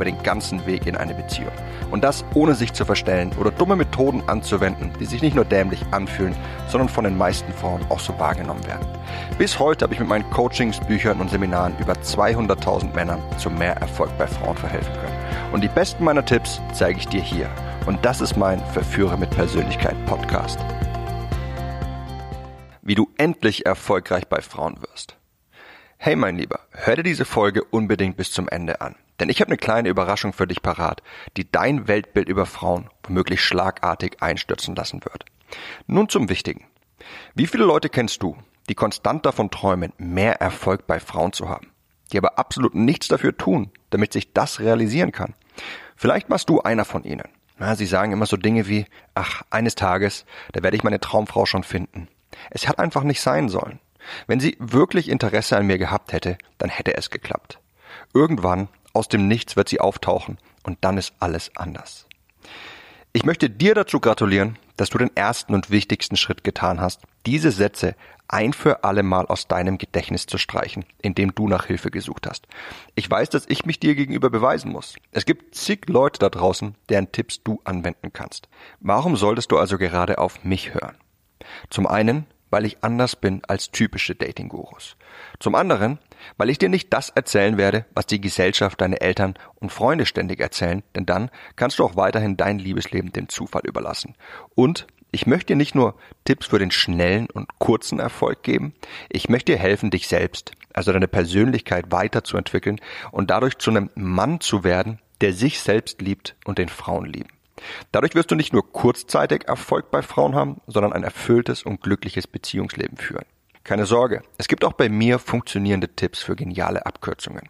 über den ganzen Weg in eine Beziehung. Und das ohne sich zu verstellen oder dumme Methoden anzuwenden, die sich nicht nur dämlich anfühlen, sondern von den meisten Frauen auch so wahrgenommen werden. Bis heute habe ich mit meinen Coachings, Büchern und Seminaren über 200.000 Männern zu mehr Erfolg bei Frauen verhelfen können. Und die besten meiner Tipps zeige ich dir hier. Und das ist mein Verführer mit Persönlichkeit Podcast. Wie du endlich erfolgreich bei Frauen wirst. Hey mein Lieber, hör dir diese Folge unbedingt bis zum Ende an. Denn ich habe eine kleine Überraschung für dich parat, die dein Weltbild über Frauen womöglich schlagartig einstürzen lassen wird. Nun zum Wichtigen. Wie viele Leute kennst du, die konstant davon träumen, mehr Erfolg bei Frauen zu haben, die aber absolut nichts dafür tun, damit sich das realisieren kann? Vielleicht machst du einer von ihnen. Ja, sie sagen immer so Dinge wie, ach, eines Tages, da werde ich meine Traumfrau schon finden. Es hat einfach nicht sein sollen. Wenn sie wirklich Interesse an mir gehabt hätte, dann hätte es geklappt. Irgendwann aus dem Nichts wird sie auftauchen und dann ist alles anders. Ich möchte dir dazu gratulieren, dass du den ersten und wichtigsten Schritt getan hast, diese Sätze ein für alle Mal aus deinem Gedächtnis zu streichen, indem du nach Hilfe gesucht hast. Ich weiß, dass ich mich dir gegenüber beweisen muss. Es gibt zig Leute da draußen, deren Tipps du anwenden kannst. Warum solltest du also gerade auf mich hören? Zum einen, weil ich anders bin als typische Dating-Gurus. Zum anderen, weil ich dir nicht das erzählen werde, was die Gesellschaft, deine Eltern und Freunde ständig erzählen, denn dann kannst du auch weiterhin dein Liebesleben dem Zufall überlassen. Und ich möchte dir nicht nur Tipps für den schnellen und kurzen Erfolg geben, ich möchte dir helfen, dich selbst, also deine Persönlichkeit weiterzuentwickeln und dadurch zu einem Mann zu werden, der sich selbst liebt und den Frauen lieben. Dadurch wirst du nicht nur kurzzeitig Erfolg bei Frauen haben, sondern ein erfülltes und glückliches Beziehungsleben führen. Keine Sorge, es gibt auch bei mir funktionierende Tipps für geniale Abkürzungen.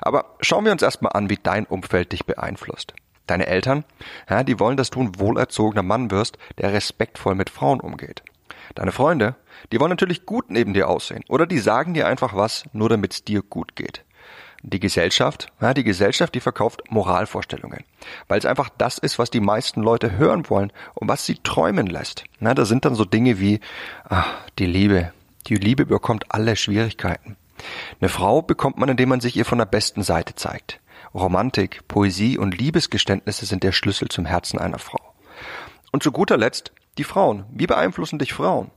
Aber schauen wir uns erstmal an, wie dein Umfeld dich beeinflusst. Deine Eltern, ja, die wollen, dass du ein wohlerzogener Mann wirst, der respektvoll mit Frauen umgeht. Deine Freunde, die wollen natürlich gut neben dir aussehen oder die sagen dir einfach was, nur damit es dir gut geht. Die Gesellschaft, ja, die Gesellschaft, die verkauft Moralvorstellungen, weil es einfach das ist, was die meisten Leute hören wollen und was sie träumen lässt. Na, da sind dann so Dinge wie, ach, die Liebe, die Liebe bekommt alle Schwierigkeiten. Eine Frau bekommt man, indem man sich ihr von der besten Seite zeigt. Romantik, Poesie und Liebesgeständnisse sind der Schlüssel zum Herzen einer Frau. Und zu guter Letzt die Frauen. Wie beeinflussen dich Frauen?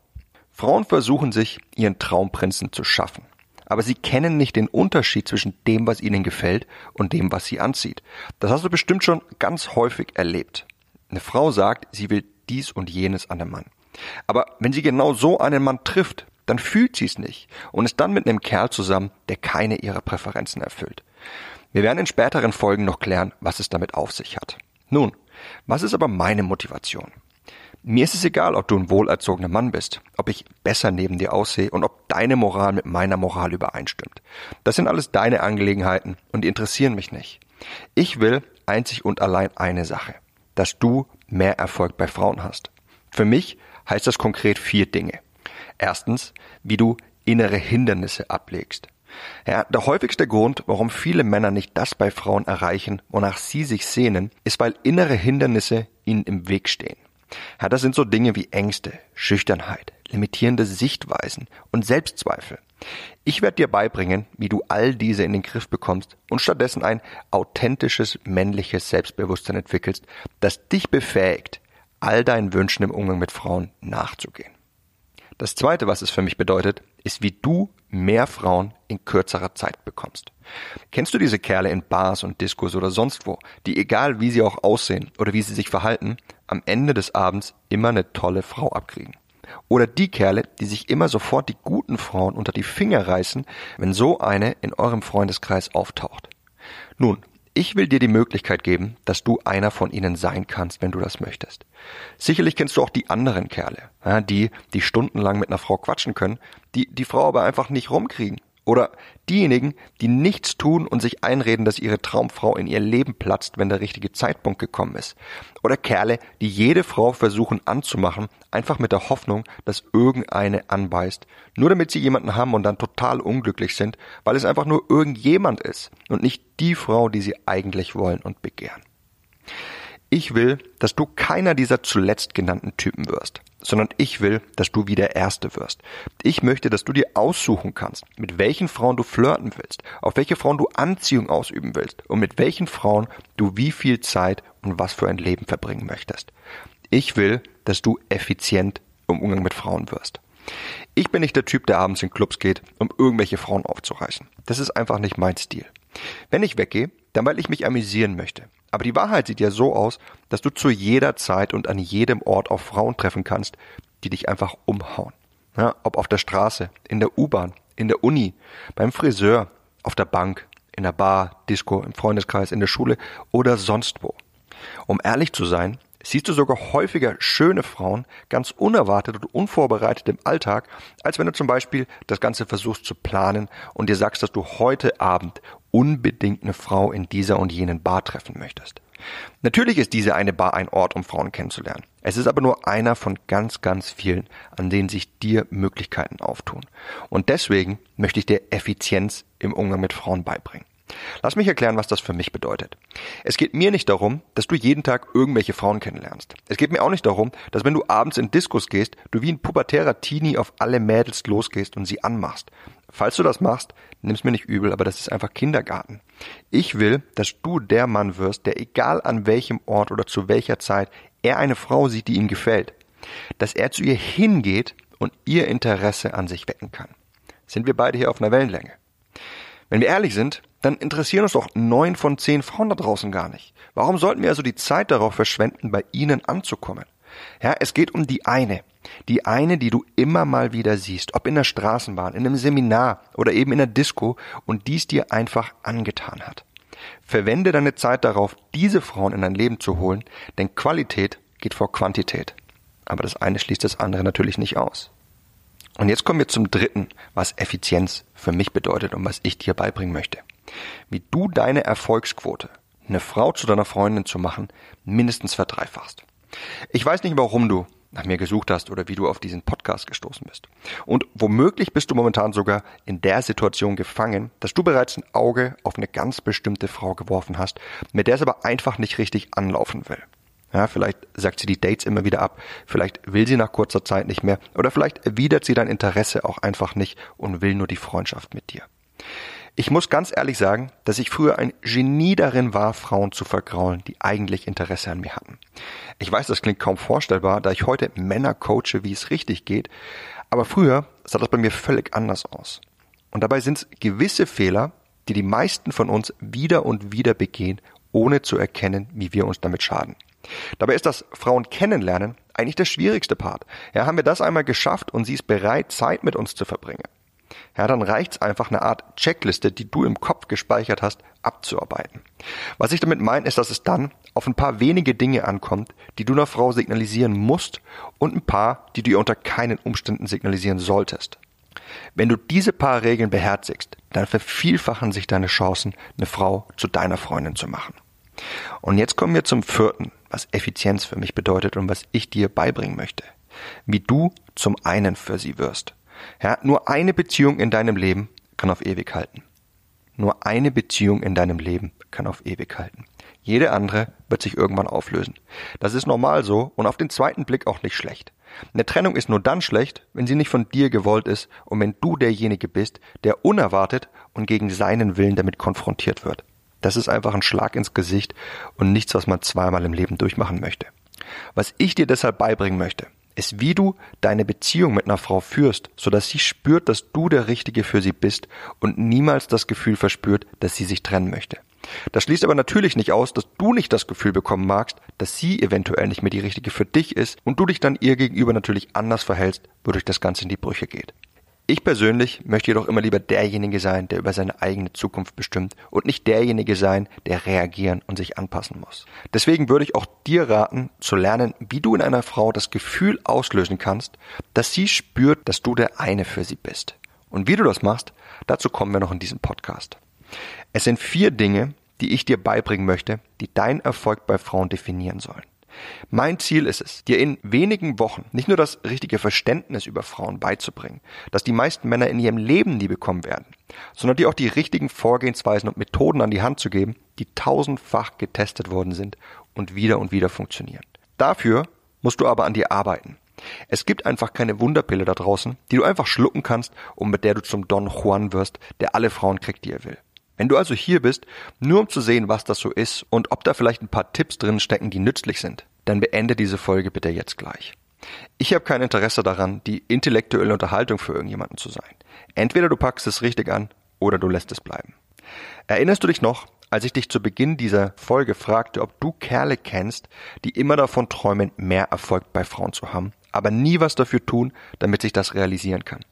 Frauen versuchen sich, ihren Traumprinzen zu schaffen aber sie kennen nicht den Unterschied zwischen dem, was ihnen gefällt und dem, was sie anzieht. Das hast du bestimmt schon ganz häufig erlebt. Eine Frau sagt, sie will dies und jenes an einem Mann. Aber wenn sie genau so einen Mann trifft, dann fühlt sie es nicht und ist dann mit einem Kerl zusammen, der keine ihrer Präferenzen erfüllt. Wir werden in späteren Folgen noch klären, was es damit auf sich hat. Nun, was ist aber meine Motivation? Mir ist es egal, ob du ein wohlerzogener Mann bist, ob ich besser neben dir aussehe und ob deine Moral mit meiner Moral übereinstimmt. Das sind alles deine Angelegenheiten und die interessieren mich nicht. Ich will einzig und allein eine Sache, dass du mehr Erfolg bei Frauen hast. Für mich heißt das konkret vier Dinge. Erstens, wie du innere Hindernisse ablegst. Ja, der häufigste Grund, warum viele Männer nicht das bei Frauen erreichen, wonach sie sich sehnen, ist, weil innere Hindernisse ihnen im Weg stehen. Ja, das sind so Dinge wie Ängste, Schüchternheit, limitierende Sichtweisen und Selbstzweifel. Ich werde dir beibringen, wie du all diese in den Griff bekommst und stattdessen ein authentisches männliches Selbstbewusstsein entwickelst, das dich befähigt, all deinen Wünschen im Umgang mit Frauen nachzugehen. Das zweite, was es für mich bedeutet, ist, wie du mehr Frauen in kürzerer Zeit bekommst. Kennst du diese Kerle in Bars und Diskos oder sonst wo, die egal wie sie auch aussehen oder wie sie sich verhalten, am Ende des Abends immer eine tolle Frau abkriegen? Oder die Kerle, die sich immer sofort die guten Frauen unter die Finger reißen, wenn so eine in eurem Freundeskreis auftaucht. Nun, ich will dir die Möglichkeit geben, dass du einer von ihnen sein kannst, wenn du das möchtest. Sicherlich kennst du auch die anderen Kerle, die, die stundenlang mit einer Frau quatschen können, die die Frau aber einfach nicht rumkriegen Oder diejenigen, die nichts tun und sich einreden, dass ihre Traumfrau in ihr Leben platzt, wenn der richtige Zeitpunkt gekommen ist. Oder Kerle, die jede Frau versuchen anzumachen, einfach mit der Hoffnung, dass irgendeine anbeißt, nur damit sie jemanden haben und dann total unglücklich sind, weil es einfach nur irgendjemand ist und nicht die Frau, die sie eigentlich wollen und begehren. Ich will, dass du keiner dieser zuletzt genannten Typen wirst, sondern ich will, dass du wie der Erste wirst. Ich möchte, dass du dir aussuchen kannst, mit welchen Frauen du flirten willst, auf welche Frauen du Anziehung ausüben willst und mit welchen Frauen du wie viel Zeit und was für ein Leben verbringen möchtest. Ich will, dass du effizient im Umgang mit Frauen wirst. Ich bin nicht der Typ, der abends in Clubs geht, um irgendwelche Frauen aufzureißen. Das ist einfach nicht mein Stil. Wenn ich weggehe, dann weil ich mich amüsieren möchte. Aber die Wahrheit sieht ja so aus, dass du zu jeder Zeit und an jedem Ort auf Frauen treffen kannst, die dich einfach umhauen. Ja, ob auf der Straße, in der U-Bahn, in der Uni, beim Friseur, auf der Bank, in der Bar, Disco, im Freundeskreis, in der Schule oder sonst wo. Um ehrlich zu sein, siehst du sogar häufiger schöne Frauen ganz unerwartet und unvorbereitet im Alltag, als wenn du zum Beispiel das Ganze versuchst zu planen und dir sagst, dass du heute Abend unbedingt eine Frau in dieser und jenen Bar treffen möchtest. Natürlich ist diese eine Bar ein Ort, um Frauen kennenzulernen. Es ist aber nur einer von ganz, ganz vielen, an denen sich dir Möglichkeiten auftun. Und deswegen möchte ich dir Effizienz im Umgang mit Frauen beibringen. Lass mich erklären, was das für mich bedeutet. Es geht mir nicht darum, dass du jeden Tag irgendwelche Frauen kennenlernst. Es geht mir auch nicht darum, dass wenn du abends in Diskos gehst, du wie ein pubertärer Teenie auf alle Mädels losgehst und sie anmachst. Falls du das machst, nimm's mir nicht übel, aber das ist einfach Kindergarten. Ich will, dass du der Mann wirst, der egal an welchem Ort oder zu welcher Zeit er eine Frau sieht, die ihm gefällt, dass er zu ihr hingeht und ihr Interesse an sich wecken kann. Sind wir beide hier auf einer Wellenlänge? Wenn wir ehrlich sind, dann interessieren uns doch neun von zehn Frauen da draußen gar nicht. Warum sollten wir also die Zeit darauf verschwenden, bei ihnen anzukommen? Ja, es geht um die eine. Die eine, die du immer mal wieder siehst, ob in der Straßenbahn, in einem Seminar oder eben in der Disco und dies dir einfach angetan hat. Verwende deine Zeit darauf, diese Frauen in dein Leben zu holen, denn Qualität geht vor Quantität. Aber das eine schließt das andere natürlich nicht aus. Und jetzt kommen wir zum dritten, was Effizienz für mich bedeutet und was ich dir beibringen möchte. Wie du deine Erfolgsquote, eine Frau zu deiner Freundin zu machen, mindestens verdreifachst. Ich weiß nicht, warum du nach mir gesucht hast oder wie du auf diesen Podcast gestoßen bist. Und womöglich bist du momentan sogar in der Situation gefangen, dass du bereits ein Auge auf eine ganz bestimmte Frau geworfen hast, mit der es aber einfach nicht richtig anlaufen will. Ja, vielleicht sagt sie die Dates immer wieder ab, vielleicht will sie nach kurzer Zeit nicht mehr oder vielleicht erwidert sie dein Interesse auch einfach nicht und will nur die Freundschaft mit dir. Ich muss ganz ehrlich sagen, dass ich früher ein Genie darin war, Frauen zu vergraulen, die eigentlich Interesse an mir hatten. Ich weiß, das klingt kaum vorstellbar, da ich heute Männer coache, wie es richtig geht, aber früher sah das bei mir völlig anders aus. Und dabei sind es gewisse Fehler, die die meisten von uns wieder und wieder begehen, ohne zu erkennen, wie wir uns damit schaden. Dabei ist das Frauen kennenlernen eigentlich der schwierigste Part. Ja, haben wir das einmal geschafft und sie ist bereit, Zeit mit uns zu verbringen. Ja, dann reicht's einfach, eine Art Checkliste, die du im Kopf gespeichert hast, abzuarbeiten. Was ich damit meine, ist, dass es dann auf ein paar wenige Dinge ankommt, die du einer Frau signalisieren musst und ein paar, die du ihr unter keinen Umständen signalisieren solltest. Wenn du diese paar Regeln beherzigst, dann vervielfachen sich deine Chancen, eine Frau zu deiner Freundin zu machen. Und jetzt kommen wir zum vierten, was Effizienz für mich bedeutet und was ich dir beibringen möchte. Wie du zum einen für sie wirst. Ja, nur eine Beziehung in deinem Leben kann auf ewig halten. Nur eine Beziehung in deinem Leben kann auf ewig halten. Jede andere wird sich irgendwann auflösen. Das ist normal so und auf den zweiten Blick auch nicht schlecht. Eine Trennung ist nur dann schlecht, wenn sie nicht von dir gewollt ist und wenn du derjenige bist, der unerwartet und gegen seinen Willen damit konfrontiert wird. Das ist einfach ein Schlag ins Gesicht und nichts, was man zweimal im Leben durchmachen möchte. Was ich dir deshalb beibringen möchte, ist, wie du deine Beziehung mit einer Frau führst, sodass sie spürt, dass du der Richtige für sie bist und niemals das Gefühl verspürt, dass sie sich trennen möchte. Das schließt aber natürlich nicht aus, dass du nicht das Gefühl bekommen magst, dass sie eventuell nicht mehr die Richtige für dich ist und du dich dann ihr gegenüber natürlich anders verhältst, wodurch das Ganze in die Brüche geht. Ich persönlich möchte jedoch immer lieber derjenige sein, der über seine eigene Zukunft bestimmt und nicht derjenige sein, der reagieren und sich anpassen muss. Deswegen würde ich auch dir raten, zu lernen, wie du in einer Frau das Gefühl auslösen kannst, dass sie spürt, dass du der eine für sie bist. Und wie du das machst, dazu kommen wir noch in diesem Podcast. Es sind vier Dinge, die ich dir beibringen möchte, die deinen Erfolg bei Frauen definieren sollen. Mein Ziel ist es, dir in wenigen Wochen nicht nur das richtige Verständnis über Frauen beizubringen, das die meisten Männer in ihrem Leben nie bekommen werden, sondern dir auch die richtigen Vorgehensweisen und Methoden an die Hand zu geben, die tausendfach getestet worden sind und wieder und wieder funktionieren. Dafür musst du aber an dir arbeiten. Es gibt einfach keine Wunderpille da draußen, die du einfach schlucken kannst und mit der du zum Don Juan wirst, der alle Frauen kriegt, die er will. Wenn du also hier bist, nur um zu sehen, was das so ist und ob da vielleicht ein paar Tipps drin stecken, die nützlich sind, dann beende diese Folge bitte jetzt gleich. Ich habe kein Interesse daran, die intellektuelle Unterhaltung für irgendjemanden zu sein. Entweder du packst es richtig an oder du lässt es bleiben. Erinnerst du dich noch, als ich dich zu Beginn dieser Folge fragte, ob du Kerle kennst, die immer davon träumen, mehr Erfolg bei Frauen zu haben, aber nie was dafür tun, damit sich das realisieren kann?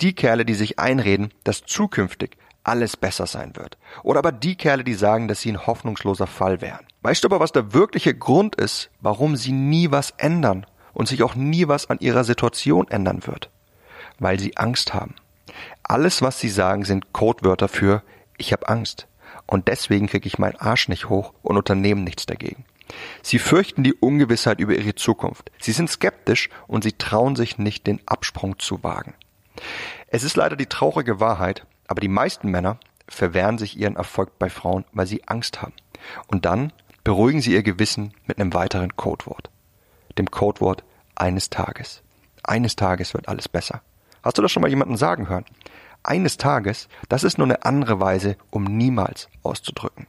Die Kerle, die sich einreden, dass zukünftig alles besser sein wird. Oder aber die Kerle, die sagen, dass sie ein hoffnungsloser Fall wären. Weißt du aber, was der wirkliche Grund ist, warum sie nie was ändern und sich auch nie was an ihrer Situation ändern wird? Weil sie Angst haben. Alles, was sie sagen, sind Codewörter für ich habe Angst. Und deswegen kriege ich meinen Arsch nicht hoch und unternehmen nichts dagegen. Sie fürchten die Ungewissheit über ihre Zukunft. Sie sind skeptisch und sie trauen sich nicht, den Absprung zu wagen. Es ist leider die traurige Wahrheit, aber die meisten Männer verwehren sich ihren Erfolg bei Frauen, weil sie Angst haben. Und dann beruhigen sie ihr Gewissen mit einem weiteren Codewort. Dem Codewort eines Tages. Eines Tages wird alles besser. Hast du das schon mal jemanden sagen hören? Eines Tages, das ist nur eine andere Weise, um niemals auszudrücken.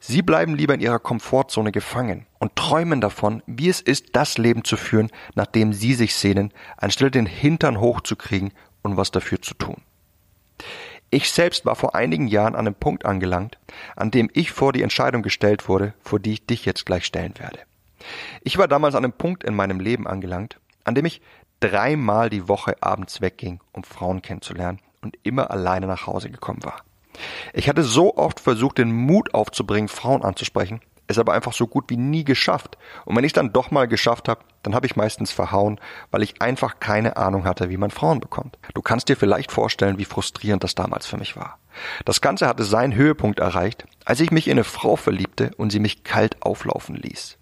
Sie bleiben lieber in ihrer Komfortzone gefangen und träumen davon, wie es ist, das Leben zu führen, nach dem sie sich sehnen, anstelle den Hintern hochzukriegen und was dafür zu tun. Ich selbst war vor einigen Jahren an einem Punkt angelangt, an dem ich vor die Entscheidung gestellt wurde, vor die ich dich jetzt gleich stellen werde. Ich war damals an einem Punkt in meinem Leben angelangt, an dem ich dreimal die Woche abends wegging, um Frauen kennenzulernen und immer alleine nach Hause gekommen war. Ich hatte so oft versucht, den Mut aufzubringen, Frauen anzusprechen, es aber einfach so gut wie nie geschafft. Und wenn ich dann doch mal geschafft habe, dann habe ich meistens verhauen, weil ich einfach keine Ahnung hatte, wie man Frauen bekommt. Du kannst dir vielleicht vorstellen, wie frustrierend das damals für mich war. Das Ganze hatte seinen Höhepunkt erreicht, als ich mich in eine Frau verliebte und sie mich kalt auflaufen ließ.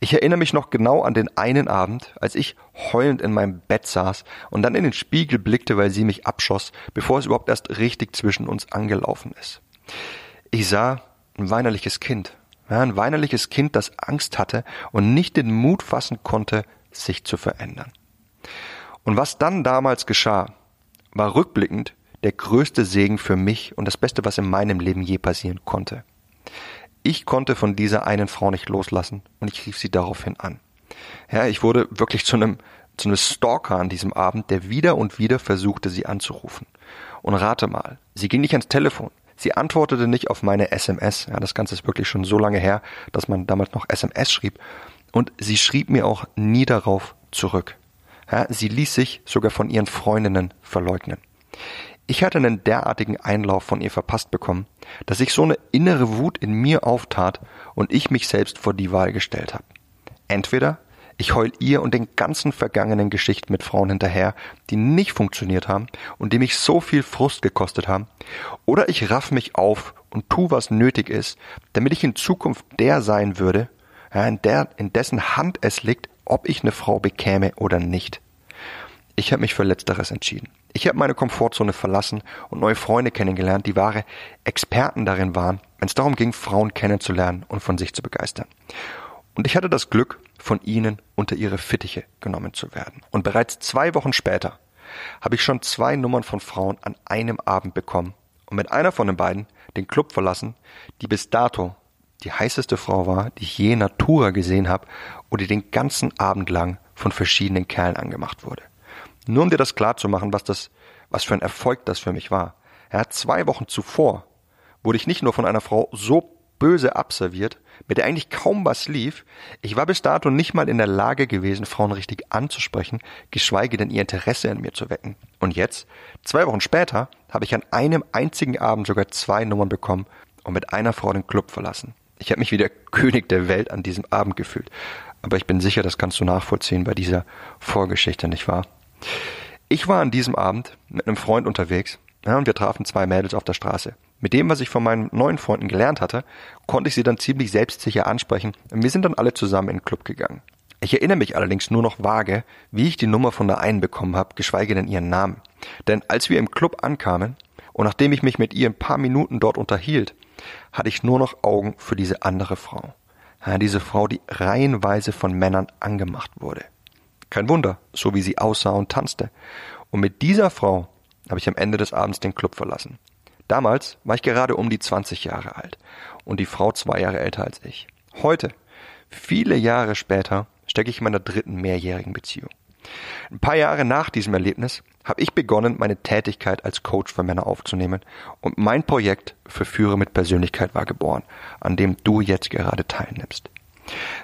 Ich erinnere mich noch genau an den einen Abend, als ich heulend in meinem Bett saß und dann in den Spiegel blickte, weil sie mich abschoss, bevor es überhaupt erst richtig zwischen uns angelaufen ist. Ich sah ein weinerliches Kind, ja, ein weinerliches Kind, das Angst hatte und nicht den Mut fassen konnte, sich zu verändern. Und was dann damals geschah, war rückblickend der größte Segen für mich und das Beste, was in meinem Leben je passieren konnte. Ich konnte von dieser einen Frau nicht loslassen und ich rief sie daraufhin an. Ja, ich wurde wirklich zu einem, zu einem Stalker an diesem Abend, der wieder und wieder versuchte, sie anzurufen. Und rate mal, sie ging nicht ans Telefon. Sie antwortete nicht auf meine SMS. Ja, das Ganze ist wirklich schon so lange her, dass man damals noch SMS schrieb. Und sie schrieb mir auch nie darauf zurück. Ja, sie ließ sich sogar von ihren Freundinnen verleugnen. Ich hatte einen derartigen Einlauf von ihr verpasst bekommen, dass sich so eine innere Wut in mir auftat und ich mich selbst vor die Wahl gestellt habe. Entweder ich heul ihr und den ganzen vergangenen Geschichten mit Frauen hinterher, die nicht funktioniert haben und die mich so viel Frust gekostet haben. Oder ich raff mich auf und tu, was nötig ist, damit ich in Zukunft der sein würde, in, der, in dessen Hand es liegt, ob ich eine Frau bekäme oder nicht. Ich habe mich für Letzteres entschieden. Ich habe meine Komfortzone verlassen und neue Freunde kennengelernt, die wahre Experten darin waren, wenn es darum ging, Frauen kennenzulernen und von sich zu begeistern. Und ich hatte das Glück, von ihnen unter ihre Fittiche genommen zu werden. Und bereits zwei Wochen später habe ich schon zwei Nummern von Frauen an einem Abend bekommen und mit einer von den beiden den Club verlassen, die bis dato die heißeste Frau war, die ich je Natura gesehen habe und die den ganzen Abend lang von verschiedenen Kerlen angemacht wurde. Nur um dir das klar zu machen, was das, was für ein Erfolg das für mich war. Ja, zwei Wochen zuvor wurde ich nicht nur von einer Frau so böse abserviert, mit der eigentlich kaum was lief. Ich war bis dato nicht mal in der Lage gewesen, Frauen richtig anzusprechen, geschweige denn ihr Interesse an mir zu wecken. Und jetzt, zwei Wochen später, habe ich an einem einzigen Abend sogar zwei Nummern bekommen und mit einer Frau den Club verlassen. Ich habe mich wie der König der Welt an diesem Abend gefühlt. Aber ich bin sicher, das kannst du nachvollziehen bei dieser Vorgeschichte, nicht wahr? Ich war an diesem Abend mit einem Freund unterwegs ja, und wir trafen zwei Mädels auf der Straße. Mit dem, was ich von meinen neuen Freunden gelernt hatte, konnte ich sie dann ziemlich selbstsicher ansprechen und wir sind dann alle zusammen in den Club gegangen. Ich erinnere mich allerdings nur noch vage, wie ich die Nummer von der einen bekommen habe, geschweige denn ihren Namen. Denn als wir im Club ankamen und nachdem ich mich mit ihr ein paar Minuten dort unterhielt, hatte ich nur noch Augen für diese andere Frau. Ja, diese Frau, die reihenweise von Männern angemacht wurde. Kein Wunder, so wie sie aussah und tanzte. Und mit dieser Frau habe ich am Ende des Abends den Club verlassen. Damals war ich gerade um die 20 Jahre alt und die Frau zwei Jahre älter als ich. Heute, viele Jahre später, stecke ich in meiner dritten mehrjährigen Beziehung. Ein paar Jahre nach diesem Erlebnis habe ich begonnen, meine Tätigkeit als Coach für Männer aufzunehmen und mein Projekt für Führer mit Persönlichkeit war geboren, an dem du jetzt gerade teilnimmst.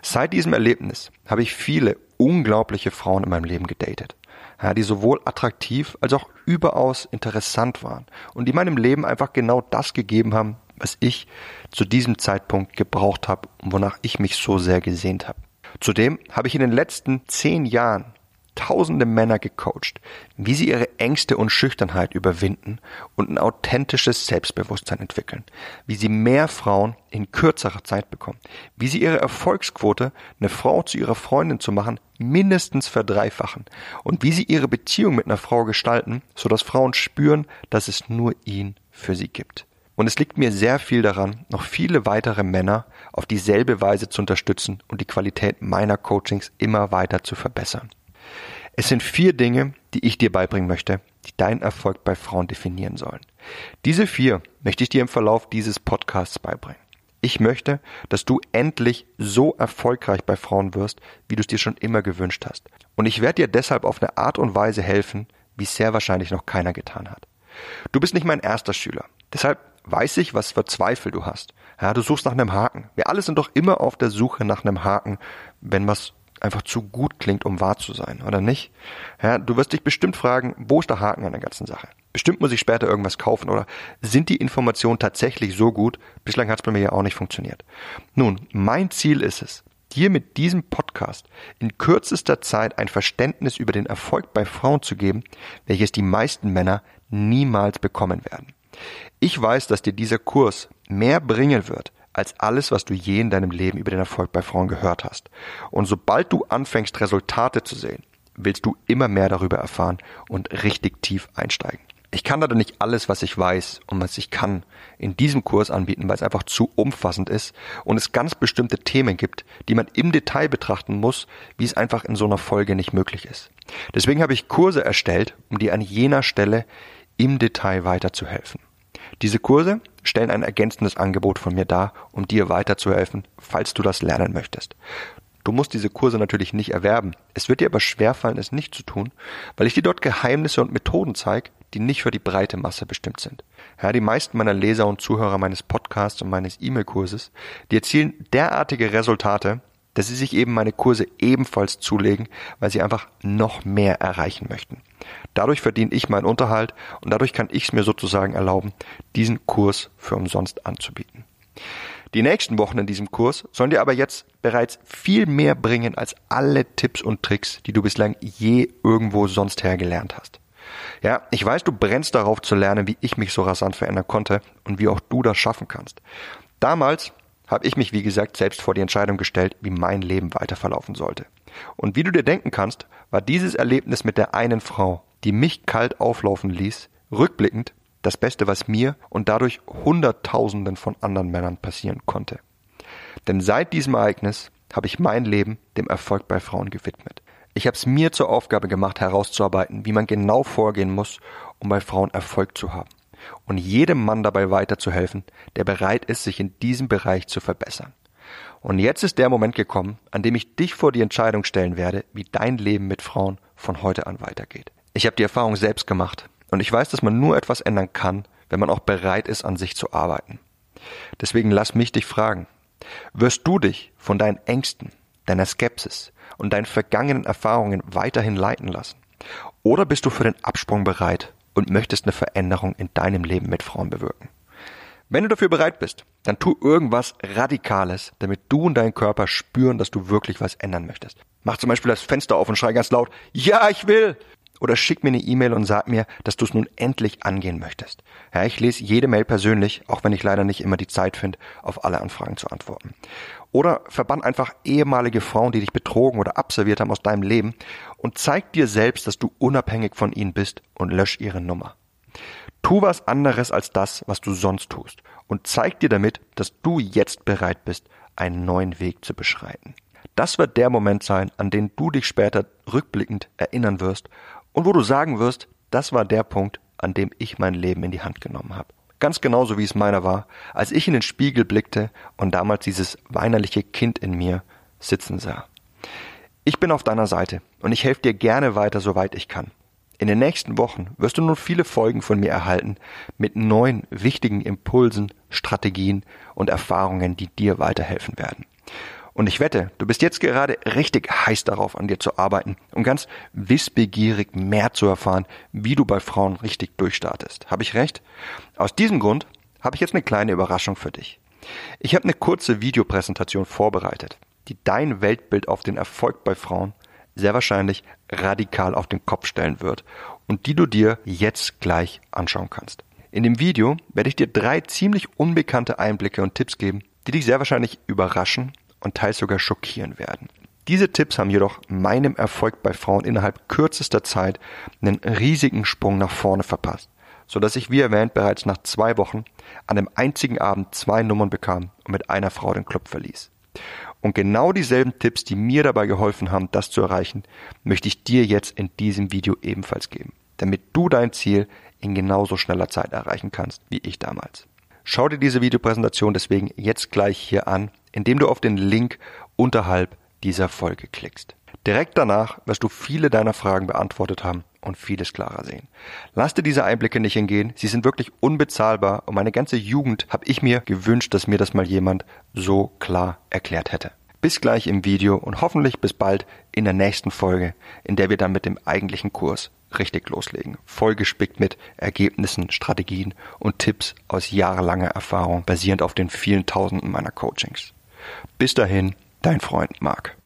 Seit diesem Erlebnis habe ich viele unglaubliche Frauen in meinem Leben gedatet, ja, die sowohl attraktiv als auch überaus interessant waren und die meinem Leben einfach genau das gegeben haben, was ich zu diesem Zeitpunkt gebraucht habe und wonach ich mich so sehr gesehnt habe. Zudem habe ich in den letzten zehn Jahren tausende Männer gecoacht, wie sie ihre Ängste und Schüchternheit überwinden und ein authentisches Selbstbewusstsein entwickeln, wie sie mehr Frauen in kürzerer Zeit bekommen, wie sie ihre Erfolgsquote, eine Frau zu ihrer Freundin zu machen, mindestens verdreifachen und wie sie ihre Beziehung mit einer Frau gestalten, sodass Frauen spüren, dass es nur ihn für sie gibt. Und es liegt mir sehr viel daran, noch viele weitere Männer auf dieselbe Weise zu unterstützen und die Qualität meiner Coachings immer weiter zu verbessern. Es sind vier Dinge, die ich dir beibringen möchte, die deinen Erfolg bei Frauen definieren sollen. Diese vier möchte ich dir im Verlauf dieses Podcasts beibringen. Ich möchte, dass du endlich so erfolgreich bei Frauen wirst, wie du es dir schon immer gewünscht hast. Und ich werde dir deshalb auf eine Art und Weise helfen, wie es sehr wahrscheinlich noch keiner getan hat. Du bist nicht mein erster Schüler. Deshalb weiß ich, was für Zweifel du hast. Ja, du suchst nach einem Haken. Wir alle sind doch immer auf der Suche nach einem Haken, wenn was einfach zu gut klingt, um wahr zu sein, oder nicht? Ja, du wirst dich bestimmt fragen, wo ist der Haken an der ganzen Sache? Bestimmt muss ich später irgendwas kaufen oder sind die Informationen tatsächlich so gut? Bislang hat es bei mir ja auch nicht funktioniert. Nun, mein Ziel ist es, dir mit diesem Podcast in kürzester Zeit ein Verständnis über den Erfolg bei Frauen zu geben, welches die meisten Männer niemals bekommen werden. Ich weiß, dass dir dieser Kurs mehr bringen wird, als alles, was du je in deinem Leben über den Erfolg bei Frauen gehört hast. Und sobald du anfängst, Resultate zu sehen, willst du immer mehr darüber erfahren und richtig tief einsteigen. Ich kann leider nicht alles, was ich weiß und was ich kann, in diesem Kurs anbieten, weil es einfach zu umfassend ist und es ganz bestimmte Themen gibt, die man im Detail betrachten muss, wie es einfach in so einer Folge nicht möglich ist. Deswegen habe ich Kurse erstellt, um dir an jener Stelle im Detail weiterzuhelfen. Diese Kurse stellen ein ergänzendes Angebot von mir dar, um dir weiterzuhelfen, falls du das lernen möchtest. Du musst diese Kurse natürlich nicht erwerben. Es wird dir aber schwerfallen, es nicht zu tun, weil ich dir dort Geheimnisse und Methoden zeige, die nicht für die breite Masse bestimmt sind. Ja, die meisten meiner Leser und Zuhörer meines Podcasts und meines E-Mail-Kurses, die erzielen derartige Resultate, dass sie sich eben meine Kurse ebenfalls zulegen, weil sie einfach noch mehr erreichen möchten. Dadurch verdiene ich meinen Unterhalt und dadurch kann ich es mir sozusagen erlauben, diesen Kurs für umsonst anzubieten. Die nächsten Wochen in diesem Kurs sollen dir aber jetzt bereits viel mehr bringen als alle Tipps und Tricks, die du bislang je irgendwo sonst her gelernt hast. Ja, ich weiß, du brennst darauf zu lernen, wie ich mich so rasant verändern konnte und wie auch du das schaffen kannst. Damals habe ich mich, wie gesagt, selbst vor die Entscheidung gestellt, wie mein Leben weiter verlaufen sollte. Und wie du dir denken kannst, war dieses Erlebnis mit der einen Frau, die mich kalt auflaufen ließ, rückblickend das Beste, was mir und dadurch Hunderttausenden von anderen Männern passieren konnte. Denn seit diesem Ereignis habe ich mein Leben dem Erfolg bei Frauen gewidmet. Ich habe es mir zur Aufgabe gemacht, herauszuarbeiten, wie man genau vorgehen muss, um bei Frauen Erfolg zu haben und jedem Mann dabei weiterzuhelfen, der bereit ist, sich in diesem Bereich zu verbessern. Und jetzt ist der Moment gekommen, an dem ich dich vor die Entscheidung stellen werde, wie dein Leben mit Frauen von heute an weitergeht. Ich habe die Erfahrung selbst gemacht und ich weiß, dass man nur etwas ändern kann, wenn man auch bereit ist, an sich zu arbeiten. Deswegen lass mich dich fragen, wirst du dich von deinen Ängsten, deiner Skepsis und deinen vergangenen Erfahrungen weiterhin leiten lassen? Oder bist du für den Absprung bereit und möchtest eine Veränderung in deinem Leben mit Frauen bewirken. Wenn du dafür bereit bist, dann tu irgendwas Radikales, damit du und dein Körper spüren, dass du wirklich was ändern möchtest. Mach zum Beispiel das Fenster auf und schrei ganz laut, ja, ich will! oder schick mir eine E-Mail und sag mir, dass du es nun endlich angehen möchtest. Ja, ich lese jede Mail persönlich, auch wenn ich leider nicht immer die Zeit finde, auf alle Anfragen zu antworten. Oder verbann einfach ehemalige Frauen, die dich betrogen oder abserviert haben aus deinem Leben und zeig dir selbst, dass du unabhängig von ihnen bist und lösch ihre Nummer. Tu was anderes als das, was du sonst tust und zeig dir damit, dass du jetzt bereit bist, einen neuen Weg zu beschreiten. Das wird der Moment sein, an den du dich später rückblickend erinnern wirst und wo du sagen wirst, das war der Punkt, an dem ich mein Leben in die Hand genommen habe. Ganz genauso wie es meiner war, als ich in den Spiegel blickte und damals dieses weinerliche Kind in mir sitzen sah. Ich bin auf deiner Seite und ich helfe dir gerne weiter, soweit ich kann. In den nächsten Wochen wirst du nun viele Folgen von mir erhalten mit neuen wichtigen Impulsen, Strategien und Erfahrungen, die dir weiterhelfen werden. Und ich wette, du bist jetzt gerade richtig heiß darauf, an dir zu arbeiten und ganz wissbegierig mehr zu erfahren, wie du bei Frauen richtig durchstartest. Habe ich recht? Aus diesem Grund habe ich jetzt eine kleine Überraschung für dich. Ich habe eine kurze Videopräsentation vorbereitet, die dein Weltbild auf den Erfolg bei Frauen sehr wahrscheinlich radikal auf den Kopf stellen wird und die du dir jetzt gleich anschauen kannst. In dem Video werde ich dir drei ziemlich unbekannte Einblicke und Tipps geben, die dich sehr wahrscheinlich überraschen und teils sogar schockieren werden. Diese Tipps haben jedoch meinem Erfolg bei Frauen innerhalb kürzester Zeit einen riesigen Sprung nach vorne verpasst, so dass ich wie erwähnt bereits nach zwei Wochen an einem einzigen Abend zwei Nummern bekam und mit einer Frau den Club verließ. Und genau dieselben Tipps, die mir dabei geholfen haben, das zu erreichen, möchte ich dir jetzt in diesem Video ebenfalls geben, damit du dein Ziel in genauso schneller Zeit erreichen kannst wie ich damals. Schau dir diese Videopräsentation deswegen jetzt gleich hier an indem du auf den Link unterhalb dieser Folge klickst. Direkt danach wirst du viele deiner Fragen beantwortet haben und vieles klarer sehen. Lass dir diese Einblicke nicht entgehen, sie sind wirklich unbezahlbar und meine ganze Jugend habe ich mir gewünscht, dass mir das mal jemand so klar erklärt hätte. Bis gleich im Video und hoffentlich bis bald in der nächsten Folge, in der wir dann mit dem eigentlichen Kurs richtig loslegen. Vollgespickt mit Ergebnissen, Strategien und Tipps aus jahrelanger Erfahrung basierend auf den vielen Tausenden meiner Coachings. Bis dahin, dein Freund Marc.